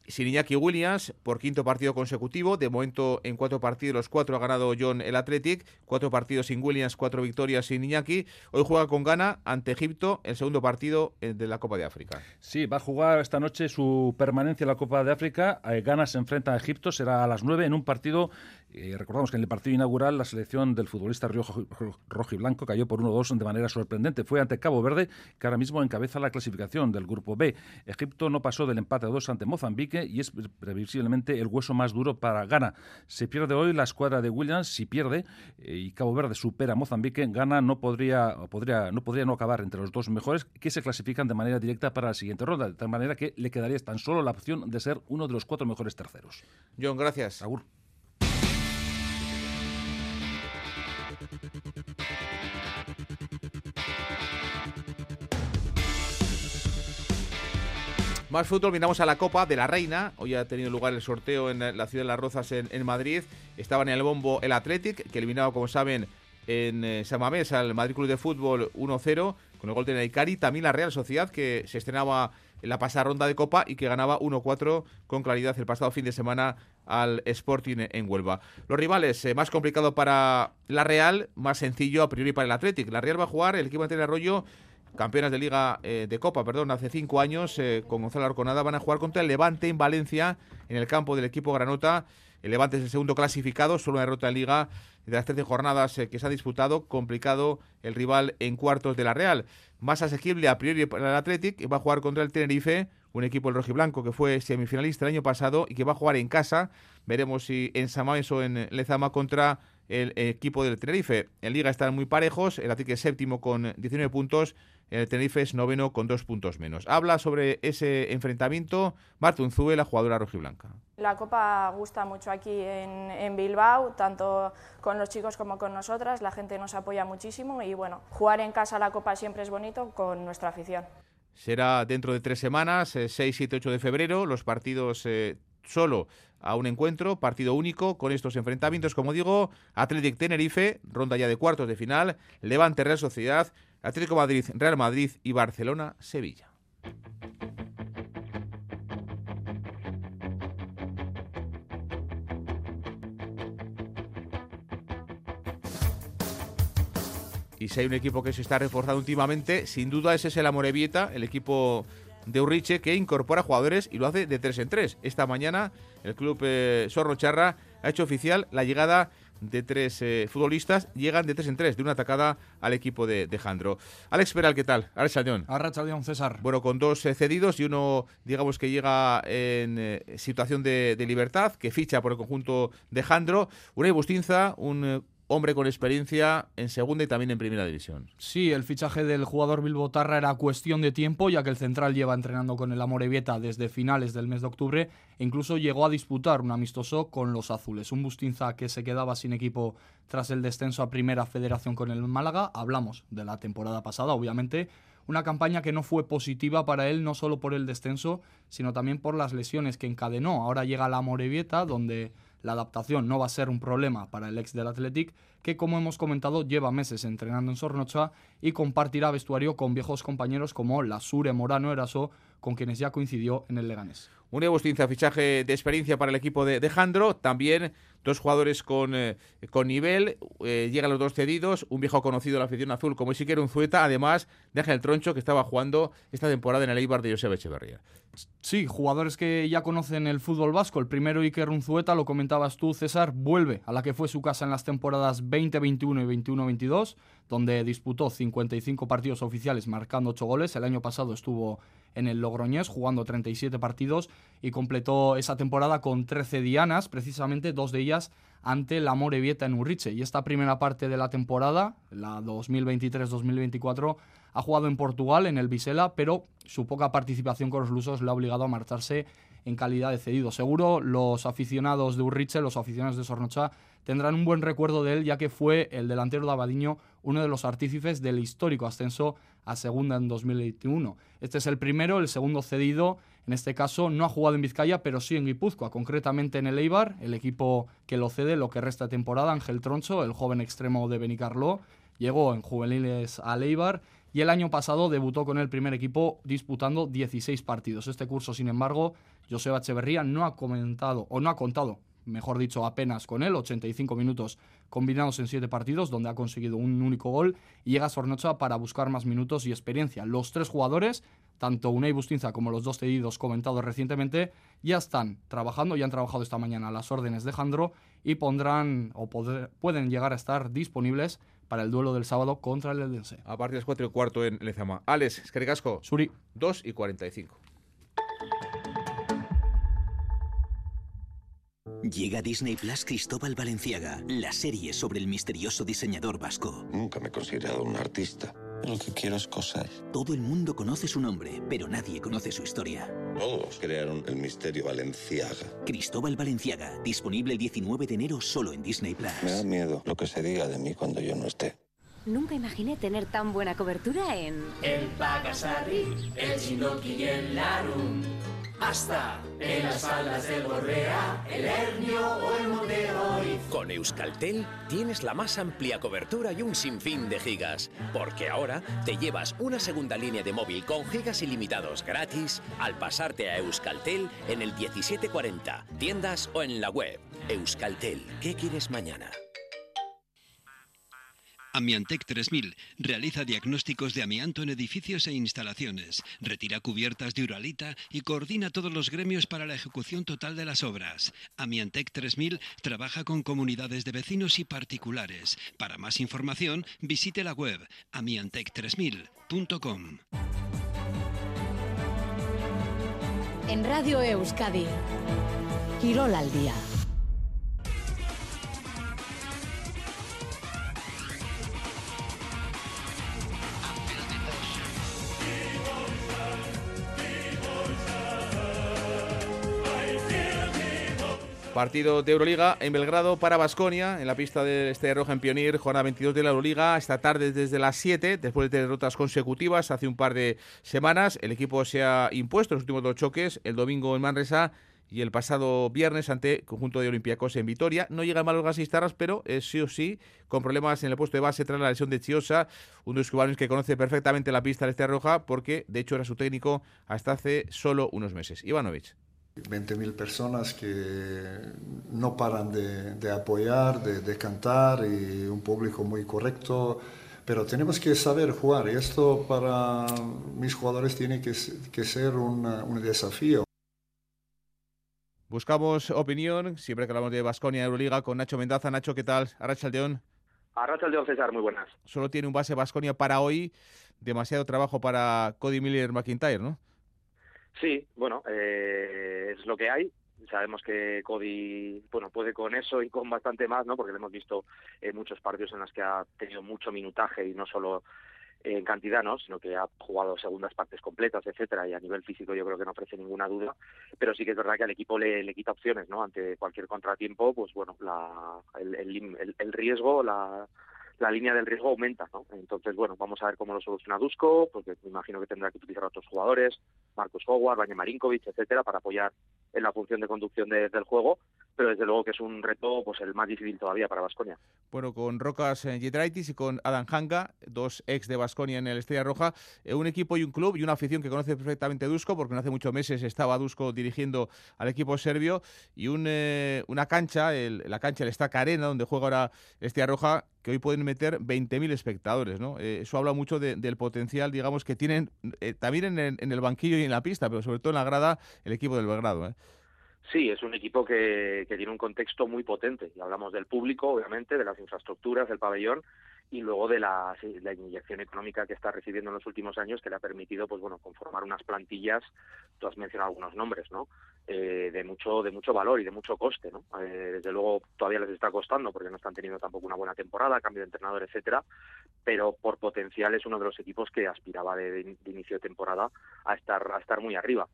sin Iñaki Williams por quinto partido consecutivo. De momento, en cuatro partidos, los cuatro ha ganado John el Athletic. Cuatro partidos sin Williams, cuatro victorias sin Iñaki. Hoy juega con Ghana ante Egipto, el segundo partido eh, de la Copa de África. Sí, va a jugar esta noche su permanencia en la Copa de África. Eh, Ghana se enfrenta a Egipto, será a las nueve en un partido eh, recordamos que en el partido inaugural la selección del futbolista rojo, rojo y blanco cayó por 1-2 de manera sorprendente. Fue ante Cabo Verde, que ahora mismo encabeza la clasificación del grupo B. Egipto no pasó del empate a 2 ante Mozambique y es previsiblemente el hueso más duro para Ghana. Se pierde hoy la escuadra de Williams, si pierde eh, y Cabo Verde supera a Mozambique, Ghana no podría, podría, no podría no acabar entre los dos mejores que se clasifican de manera directa para la siguiente ronda, de tal manera que le quedaría tan solo la opción de ser uno de los cuatro mejores terceros. John, gracias. Agur. Más fútbol, miramos a la Copa de la Reina. Hoy ha tenido lugar el sorteo en la ciudad de Las Rozas, en, Madrid. Estaban en el bombo el Athletic, que eliminado, como saben, en eh, San Mamés al Madrid Club de Fútbol 1-0, con el gol de Naikari. También la Real Sociedad, que se estrenaba en la pasada ronda de Copa y que ganaba 1-4 con claridad el pasado fin de semana al Sporting en Huelva. Los rivales, eh, más complicado para la Real, más sencillo a priori para el Athletic. La Real va a jugar el equipo de Arroyo campeonas de Liga eh, de Copa, perdón, hace cinco años, eh, con Gonzalo Arconada, van a jugar contra el Levante en Valencia, en el campo del equipo Granota. El Levante es el segundo clasificado, solo una derrota en Liga de las 13 jornadas eh, que se ha disputado. Complicado el rival en cuartos de la Real. Más asequible a priori para el Athletic, va a jugar contra el Tenerife, un equipo el rojiblanco que fue semifinalista el año pasado y que va a jugar en casa. Veremos si en Samaes o en Lezama contra el equipo del Tenerife. En Liga están muy parejos, el Athletic es séptimo con 19 puntos el Tenerife es noveno con dos puntos menos. Habla sobre ese enfrentamiento Marta Unzúe, la jugadora rojiblanca. La Copa gusta mucho aquí en, Bilbao, tanto con los chicos como con nosotras, la gente nos apoya muchísimo y bueno, jugar en casa la Copa siempre es bonito con nuestra afición. Será dentro de tres semanas, 6, 7, 8 de febrero, los partidos eh, solo a un encuentro, partido único con estos enfrentamientos, como digo, Athletic Tenerife, ronda ya de cuartos de final, Levante Real Sociedad, Atlético Madrid, Real Madrid y Barcelona, Sevilla. Y si hay un equipo que se está reforzando últimamente, sin duda ese es el Amorebieta, el equipo de Urriche, que incorpora jugadores y lo hace de tres en tres. Esta mañana el club eh, Charra ha hecho oficial la llegada de tres eh, futbolistas llegan de tres en tres, de una atacada al equipo de, de Jandro. Alex Peral, ¿qué tal? Alex Sallón. Arrachadión, César. Bueno, con dos eh, cedidos y uno, digamos que llega en eh, situación de, de, libertad, que ficha por el conjunto de Jandro. Una Bustinza, un hombre con experiencia en segunda y también en primera división. Sí, el fichaje del jugador Bilbotarra era cuestión de tiempo, ya que el central lleva entrenando con el Amorebieta desde finales del mes de octubre e incluso llegó a disputar un amistoso con los azules. Un Bustinza que se quedaba sin equipo tras el descenso a primera federación con el Málaga. Hablamos de la temporada pasada, obviamente. Una campaña que no fue positiva para él, no solo por el descenso, sino también por las lesiones que encadenó. Ahora llega la Amorebieta, donde la adaptación no va a ser un problema para el ex del Athletic, que como hemos comentado lleva meses entrenando en Sornocha y compartirá vestuario con viejos compañeros como Lasure Morano Eraso, con quienes ya coincidió en el Leganés. Un Bustinza, fichaje de experiencia para el equipo de, de Jandro, también dos jugadores con, eh, con nivel, eh, llegan los dos cedidos, un viejo conocido de la afición azul como Isiquer Unzueta, además deja el troncho que estaba jugando esta temporada en el Eibar de Josep Echeverría. Sí, jugadores que ya conocen el fútbol vasco. El primero Iker Unzueta, lo comentabas tú, César, vuelve a la que fue su casa en las temporadas 2021 y 21-22, donde disputó 55 partidos oficiales marcando 8 goles. El año pasado estuvo en el Logroñés jugando 37 partidos y completó esa temporada con 13 dianas, precisamente dos de ellas ante la Morevieta en Urriche. Y esta primera parte de la temporada, la 2023-2024, ha jugado en Portugal, en el Visela, pero su poca participación con los lusos le ha obligado a marcharse en calidad de cedido. Seguro los aficionados de Urriche, los aficionados de Sornocha, tendrán un buen recuerdo de él, ya que fue el delantero de Abadiño uno de los artífices del histórico ascenso a segunda en 2021. Este es el primero, el segundo cedido En este caso no ha jugado en Vizcaya, pero sí en Guipúzcoa, concretamente en el Eibar, el equipo que lo cede lo que resta de temporada, Ángel Troncho, el joven extremo de Benicarló, llegó en juveniles al Eibar y el año pasado debutó con el primer equipo disputando 16 partidos. Este curso, sin embargo, Joseba Echeverría no ha comentado o no ha contado mejor dicho, apenas con él, 85 minutos combinados en 7 partidos, donde ha conseguido un único gol, y llega Sornocha para buscar más minutos y experiencia. Los tres jugadores, tanto Unai Bustinza como los dos cedidos comentados recientemente, ya están trabajando, ya han trabajado esta mañana a las órdenes de Jandro y pondrán o pueden llegar a estar disponibles para el duelo del sábado contra el Eldense. A partir de las 4 y cuarto en Lezama. Alex, Escaricasco. Suri. 2 y 45. Llega Disney Plus Cristóbal Valenciaga, la serie sobre el misterioso diseñador vasco. Nunca me he considerado un artista. Lo que quiero es cosas. Todo el mundo conoce su nombre, pero nadie conoce su historia. Todos crearon el misterio Valenciaga. Cristóbal Valenciaga, disponible el 19 de enero solo en Disney Plus. Me da miedo lo que se diga de mí cuando yo no esté. Nunca imaginé tener tan buena cobertura en... El Pagasarri, el Chinoki y el Larum hasta en las faldas del Borrea, el Hernio o el Con Euskaltel tienes la más amplia cobertura y un sinfín de gigas, porque ahora te llevas una segunda línea de móvil con gigas ilimitados gratis al pasarte a Euskaltel en el 1740, tiendas o en la web. Euskaltel, ¿qué quieres mañana? Amiantec 3000 realiza diagnósticos de amianto en edificios e instalaciones, retira cubiertas de uralita y coordina todos los gremios para la ejecución total de las obras. Amiantec 3000 trabaja con comunidades de vecinos y particulares. Para más información, visite la web amiantec3000.com. En Radio Euskadi, Quirol al día. Partido de Euroliga en Belgrado para Basconia, en la pista de Estrella Roja en Pionir, jornada 22 de la Euroliga. Esta tarde desde las 7, después de derrotas consecutivas hace un par de semanas, el equipo se ha impuesto en los últimos dos choques, el domingo en Manresa y el pasado viernes ante el conjunto de Olympiacos en Vitoria. No llegan mal los gasistarras, pero es sí o sí con problemas en el puesto de base tras la lesión de Chiosa, uno de los cubanos que conoce perfectamente la pista de Estrella Roja porque de hecho era su técnico hasta hace solo unos meses. Ivanovic. 20.000 personas que no paran de, apoyar, de, cantar y un público muy correcto. Pero tenemos que saber jugar y esto para mis jugadores tiene que, ser un desafío. Buscamos opinión, siempre que hablamos de Basconia Euroliga, con Nacho Mendaza. Nacho, ¿qué tal? Arracha Aldeón. Arracha Aldeón, César, muy buenas. Solo tiene un base Basconia para hoy. Demasiado trabajo para Cody Miller McIntyre, ¿no? Sí, bueno, eh, es lo que hay. Sabemos que Cody bueno, puede con eso y con bastante más, ¿no? porque lo hemos visto en muchos partidos en los que ha tenido mucho minutaje y no solo en cantidad, ¿no? sino que ha jugado segundas partes completas, etcétera, y a nivel físico yo creo que no ofrece ninguna duda, pero sí que es verdad que al equipo le, le quita opciones, ¿no? Ante cualquier contratiempo, pues bueno, la, el, el, el riesgo, la, la línea del riesgo aumenta, ¿no? Entonces, bueno, vamos a ver cómo lo soluciona Dusko, porque me imagino que tendrá que utilizar a otros jugadores, Marcus Howard, Vanya Marinkovic, etcétera, para apoyar en la función de conducción del juego, pero desde luego que es un reto pues el más difícil todavía para Vasconia. Bueno, con Rocas Giedraitis y con Adam Hanga, dos ex de Vasconia en el Estrella Roja, eh, un equipo y un club y una afición que conoce perfectamente Dusko, porque no hace muchos meses estaba Dusko dirigiendo al equipo serbio, y un, eh, una cancha, la cancha, el Estaca Arena, donde juega ahora Estrella Roja, que hoy pueden meter 20.000 espectadores, ¿no? Eh, eso habla mucho del potencial, digamos, que tienen también en, en el banquillo y en la pista, pero sobre todo en la grada, el equipo del Belgrado, ¿eh? Sí, es un equipo que, tiene un contexto muy potente. Y hablamos del público, obviamente, de las infraestructuras, del pabellón y luego de la, inyección económica que está recibiendo en los últimos años que le ha permitido pues bueno conformar unas plantillas tú has mencionado algunos nombres no eh, de mucho de mucho valor y de mucho coste no eh, desde luego todavía les está costando porque no están teniendo tampoco una buena temporada cambio de entrenador etcétera pero por potencial es uno de los equipos que aspiraba de, de inicio de temporada a estar a estar muy arriba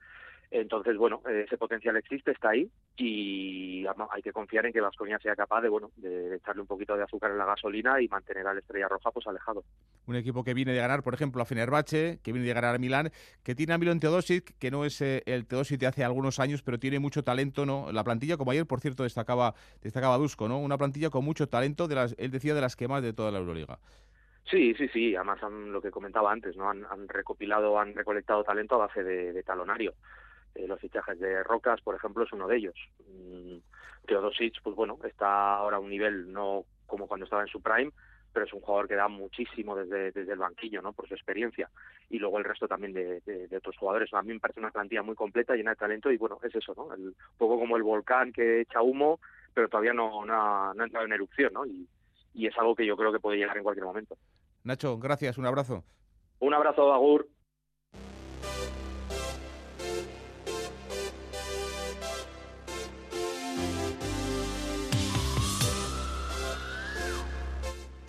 Entonces, bueno, ese potencial existe, está ahí y hay que confiar en que Vasconia sea capaz de, bueno, de echarle un poquito de azúcar en la gasolina y mantener al Estrella Roja pues alejado. Un equipo que viene de ganar, por ejemplo, a Fenerbahce, que viene de ganar a Milán, que tiene a Milan Teodosic, que no es eh, el Teodosic de hace algunos años, pero tiene mucho talento, ¿no? La plantilla, como ayer, por cierto, destacaba, destacaba Dusko, ¿no? Una plantilla con mucho talento, de las, él decía, de las que más de toda la Euroliga. Sí, sí, sí. Además, lo que comentaba antes, ¿no? Han, recopilado, han recolectado talento a base de, talonario. Eh, los fichajes de Rocas, por ejemplo, es uno de ellos. Mm, Teodosic, pues bueno, está ahora a un nivel no como cuando estaba en su prime, pero es un jugador que da muchísimo desde, desde el banquillo, ¿no? Por su experiencia. Y luego el resto también de, de, otros jugadores. A mí me parece una plantilla muy completa, llena de talento y bueno, es eso, ¿no? un poco como el volcán que echa humo, pero todavía no, no, ha, no ha entrado en erupción, ¿no? Y, y es algo que yo creo que puede llegar en cualquier momento. Nacho, gracias, un abrazo. Un abrazo, Agur.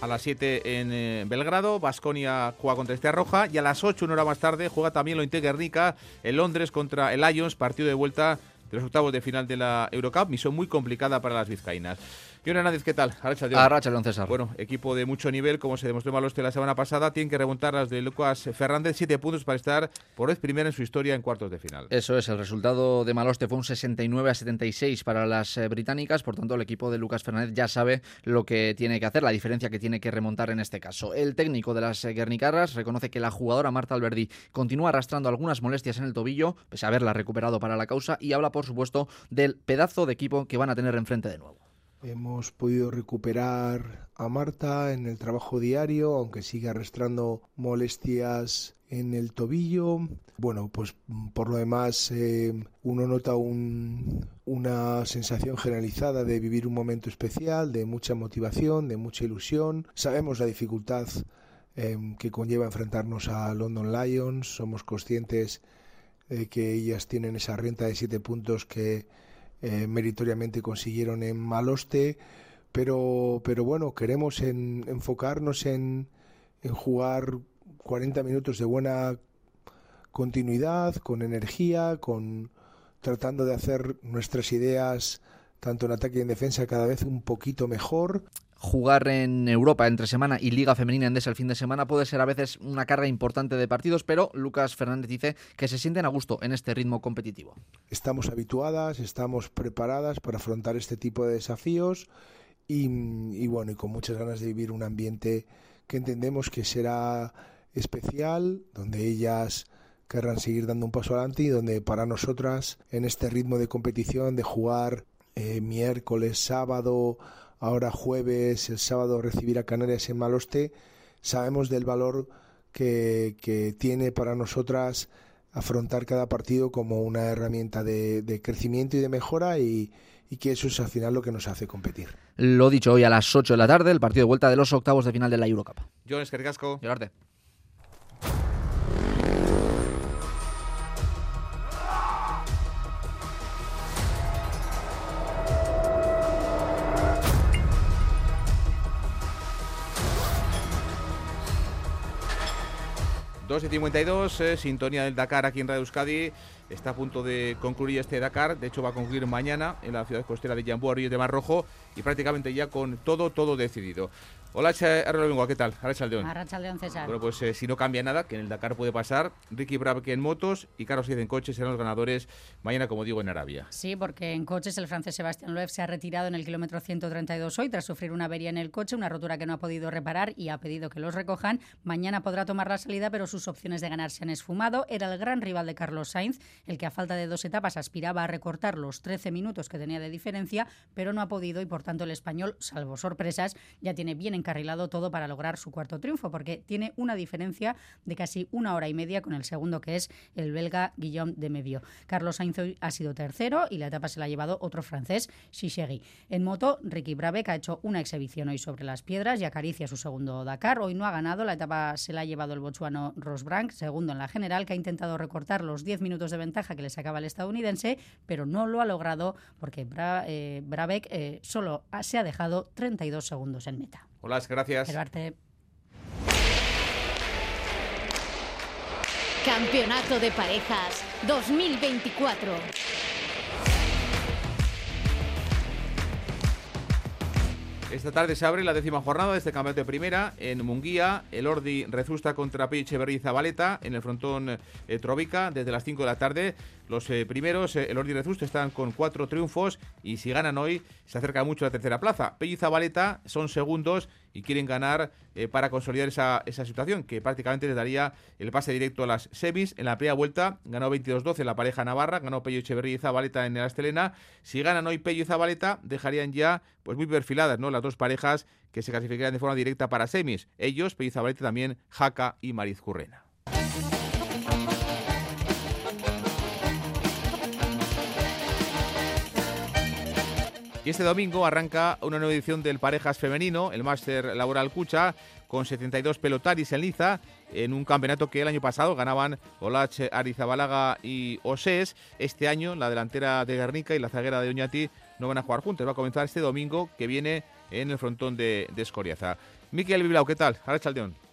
A las 7 en eh, Belgrado, Basconia juega contra Estrella Roja y a las 8, una hora más tarde, juega también lo Guernica en Londres contra el Lions, partido de vuelta de los octavos de final de la Eurocup, misión muy complicada para las vizcaínas. Y Hernández, ¿qué tal? Arracha, León César. Bueno, equipo de mucho nivel, como se demostró en Maloste la semana pasada, tienen que remontar las de Lucas Fernández, siete puntos para estar por vez primera en su historia en cuartos de final. Eso es, el resultado de Maloste fue un 69 a 76 para las eh, británicas, por tanto el equipo de Lucas Fernández ya sabe lo que tiene que hacer, la diferencia que tiene que remontar en este caso. El técnico de las eh, Guernicarras reconoce que la jugadora Marta Alberdi continúa arrastrando algunas molestias en el tobillo, pese a haberla recuperado para la causa, y habla por supuesto del pedazo de equipo que van a tener enfrente de nuevo. Hemos podido recuperar a Marta en el trabajo diario, aunque sigue arrastrando molestias en el tobillo. Bueno, pues por lo demás eh, uno nota una sensación generalizada de vivir un momento especial, de mucha motivación, de mucha ilusión. Sabemos la dificultad eh, que conlleva enfrentarnos a London Lions, somos conscientes de que ellas tienen esa renta de siete puntos que eh, meritoriamente consiguieron en Maloste, pero, pero bueno, queremos enfocarnos en, en jugar 40 minutos de buena continuidad, con energía, con tratando de hacer nuestras ideas tanto en ataque y en defensa cada vez un poquito mejor jugar en Europa entre semana y Liga Femenina Endesa el fin de semana puede ser a veces una carga importante de partidos, pero Lucas Fernández dice que se sienten a gusto en este ritmo competitivo. Estamos habituadas, estamos preparadas para afrontar este tipo de desafíos y, bueno, y con muchas ganas de vivir un ambiente que entendemos que será especial, donde ellas querrán seguir dando un paso adelante y donde para nosotras en este ritmo de competición de jugar eh, miércoles, sábado, ahora jueves, el sábado recibir a Canarias en Maloste, sabemos del valor que, tiene para nosotras afrontar cada partido como una herramienta de, crecimiento y de mejora y, que eso es al final lo que nos hace competir. Lo dicho hoy a las 8 de la tarde, el partido de vuelta de los octavos de final de la Eurocup. John Escargasco. Llorarte. 2 y 52, eh, sintonía del Dakar aquí en Radio Euskadi. Está a punto de concluir este Dakar. De hecho, va a concluir mañana en la ciudad costera de Jambú, Río de Mar Rojo. Y prácticamente ya con todo, todo decidido. Hola, Arrolengua, ¿qué tal? Arrachaldeón. Arrachaldeón, César. Bueno, pues eh, si no cambia nada, que en el Dakar puede pasar, Ricky Brabeck en motos y Carlos Sainz en coches serán los ganadores mañana, como digo, en Arabia. Sí, porque en coches el francés Sebastián Loeb se ha retirado en el kilómetro 132 hoy tras sufrir una avería en el coche, una rotura que no ha podido reparar y ha pedido que los recojan. Mañana podrá tomar la salida, pero sus opciones de ganar se han esfumado. Era el gran rival de Carlos Sainz, el que a falta de dos etapas aspiraba a recortar los 13 minutos que tenía de diferencia, pero no ha podido y por tanto el español, salvo sorpresas, ya tiene bien encarrilado todo para lograr su cuarto triunfo, porque tiene una diferencia de casi una hora y media con el segundo, que es el belga Guillaume de Medio. Carlos Sainz ha sido tercero y la etapa se la ha llevado otro francés, Shishegi. En moto, Ricky Brabeck ha hecho una exhibición hoy sobre las piedras y acaricia su segundo Dakar. Hoy no ha ganado, la etapa se la ha llevado el bochuano Rosbrank, segundo en la general, que ha intentado recortar los 10 minutos de ventaja que le sacaba el estadounidense, pero no lo ha logrado porque eh, Brabeck eh, solo se ha dejado 32 segundos en meta. Hola, gracias. Campeonato de Parejas 2024. Esta tarde se abre la décima jornada de este campeonato de primera en Munguía. El Ordi rezusta contra y Zabaleta en el frontón eh, Trovica desde las 5 de la tarde. Los eh, primeros, eh, el Ordi y Rezusta, están con cuatro triunfos y si ganan hoy se acerca mucho a la tercera plaza. Pello y Zabaleta son segundos y quieren ganar para consolidar esa, esa, situación que prácticamente les daría el pase directo a las semis. En la primera vuelta ganó 22-12 la pareja Navarra, ganó Pello Echeverría y Zabaleta en el Astelena. Si ganan hoy Pello y Zabaleta dejarían ya pues muy perfiladas ¿no? las dos parejas que se clasificarían de forma directa para semis. Ellos, Pello y Zabaleta también, Jaca y Mariz Currena. Y este domingo arranca una nueva edición del Parejas Femenino, el Máster Laboral Cucha, con 72 pelotaris en liza, en un campeonato que el año pasado ganaban Olach, Arizabalaga y Osés. Este año la delantera de Guernica y la zaguera de Oñati no van a jugar juntos. Va a comenzar este domingo que viene en el frontón de, de Escoriaza. Miquel Bilbao, ¿qué tal? Ahora Chaldeón.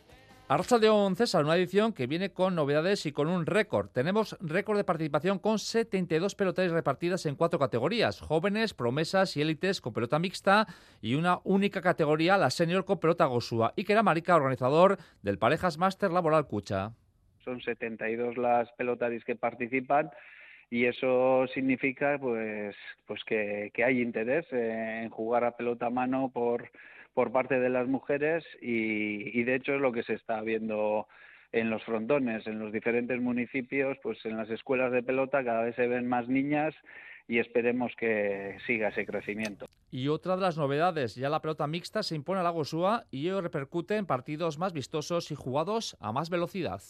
Arrastra César, una edición que viene con novedades y con un récord. Tenemos récord de participación con 72 pelotas repartidas en cuatro categorías: jóvenes, promesas y élites con pelota mixta y una única categoría, la senior con pelota gosúa. Y que era Marica, organizador del Parejas Master Laboral Cucha. Son 72 las pelotaris que participan y eso significa pues pues que, que hay interés en jugar a pelota a mano por por parte de las mujeres y, de hecho es lo que se está viendo en los frontones, en los diferentes municipios, pues en las escuelas de pelota cada vez se ven más niñas y esperemos que siga ese crecimiento. Y otra de las novedades, ya la pelota mixta se impone a la Gosúa y ello repercute en partidos más vistosos y jugados a más velocidad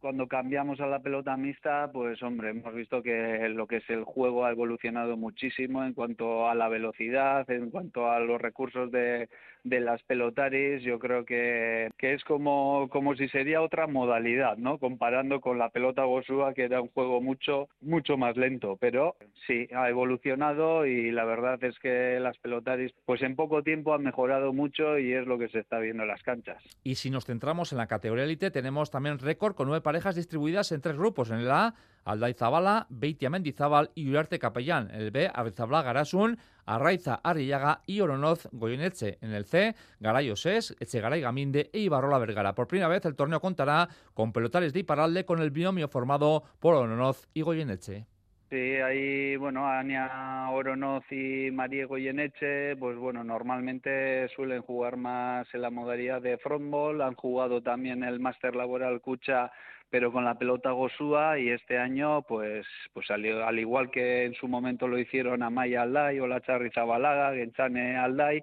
cuando cambiamos a la pelota mixta, pues hombre, hemos visto que lo que es el juego ha evolucionado muchísimo en cuanto a la velocidad, en cuanto a los recursos de, de las pelotaris. Yo creo que, que es como, como si sería otra modalidad, ¿no? Comparando con la pelota Bosúa, que era un juego mucho, mucho más lento. Pero sí, ha evolucionado y la verdad es que las pelotaris, pues en poco tiempo han mejorado mucho y es lo que se está viendo en las canchas. Y si nos centramos en la categoría élite, tenemos también récord con nueve parejas distribuidas en tres grupos. En el A, Aldai Zabala, Beitia Mendizábal y Uriarte Capellán. En el B, Arizabla Garasun, Arraiza Arrillaga y Oronoz Goyeneche. En el C, Garay Osés, Echegaray Gaminde e Ibarrola Vergara. Por primera vez el torneo contará con pelotares de Iparralde con el binomio formado por Oronoz y Goyeneche. Sí, ahí, bueno, Ania Oronoz y María Goyeneche, pues bueno, normalmente suelen jugar más en la modalidad de frontball, han jugado también el Máster Laboral Cucha pero con la pelota Gosúa y este año, pues, pues al, igual que en su momento lo hicieron Amaya Alday o la Charri Zabalaga, Genchane Alday,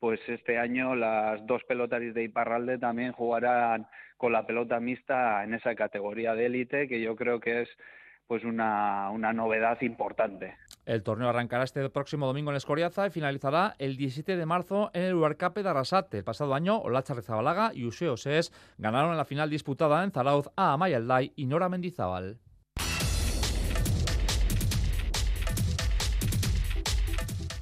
pues este año las dos pelotaris de Iparralde también jugarán con la pelota mixta en esa categoría de élite, que yo creo que es pues una, una novedad importante. El torneo arrancará este próximo domingo en Escoriaza y finalizará el 17 de marzo en el Uarcape de Arrasate. El pasado año, Olacha Rezabalaga y Useo Ses ganaron en la final disputada en Zarauz a Amaya Alday y Nora Mendizábal.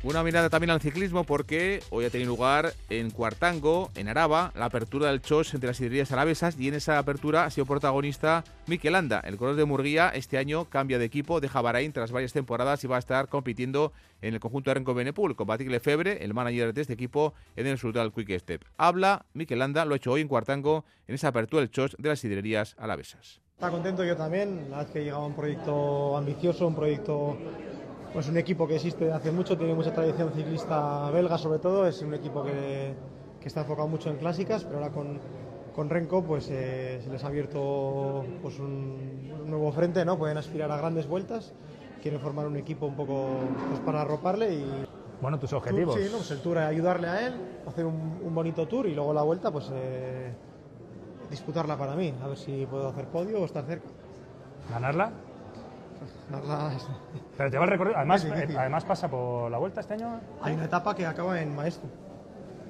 Una mirada también al ciclismo porque hoy ha tenido lugar en Cuartango, en Araba, la apertura del CHOS entre las hidrerías alavesas y en esa apertura ha sido protagonista Mikel Anda. El color de Murguía este año cambia de equipo, deja Bahrein tras varias temporadas y va a estar compitiendo en el conjunto de Renko Benepul con Patrick Lefebvre, el manager de este equipo, en el Sudal Quick Step. Habla Mikel Anda, lo ha hecho hoy en Cuartango en esa apertura del CHOS de las hidrerías alavesas. Está contento yo también, la vez que llegado un proyecto ambicioso, un proyecto pues un equipo que existe hace mucho, tiene mucha tradición ciclista belga sobre todo, es un equipo que, que está enfocado mucho en clásicas, pero ahora con, con Renko pues eh, se les ha abierto pues un, nuevo frente, ¿no? Pueden aspirar a grandes vueltas, quieren formar un equipo un poco pues, para arroparle y... Bueno, tus objetivos. sí, ¿no? pues el tour ayudarle a él, hacer un, un, bonito tour y luego la vuelta pues eh, disputarla para mí, a ver si puedo hacer podio o estar cerca. ¿Ganarla? Pero te va el recorrido. Además, eh, además pasa por la vuelta este año. Hay una etapa que acaba en Maestro.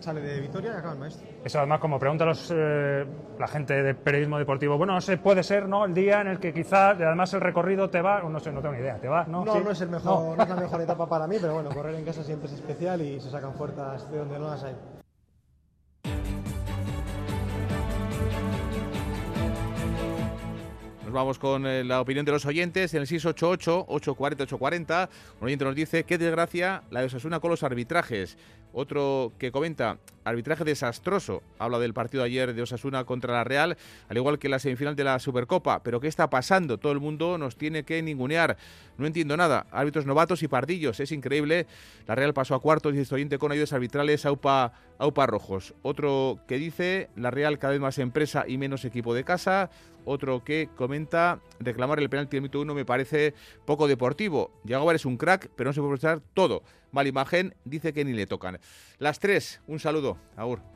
Sale de Vitoria y acaba en Maestro. Eso además, como pregunta los, eh, la gente de periodismo deportivo, bueno, no sé, puede ser, ¿no? El día en el que quizás, además el recorrido te va, no sé, no tengo ni idea, te va, ¿no? No, no es el mejor, no. es la mejor etapa para mí, pero bueno, correr en casa siempre es especial y se sacan fuerzas de donde no las hay. Vamos con eh, la opinión de los oyentes. En el 688-840-840, un oyente nos dice, qué desgracia la de Osasuna con los arbitrajes. Otro que comenta, arbitraje desastroso. Habla del partido ayer de Osasuna contra la Real, al igual que la semifinal de la Supercopa. Pero ¿qué está pasando? Todo el mundo nos tiene que ningunear. No entiendo nada. Árbitros novatos y pardillos. Es increíble. La Real pasó a cuartos y este oyente con ayudas arbitrales aupa, aupa rojos. Otro que dice, la Real cada vez más empresa y menos equipo de casa. Otro que comenta, reclamar el penalti del mito 1 me parece poco deportivo. Jaguar es un crack, pero no se puede aprovechar todo. Mala imagen, dice que ni le tocan. Las tres, un saludo. Agur.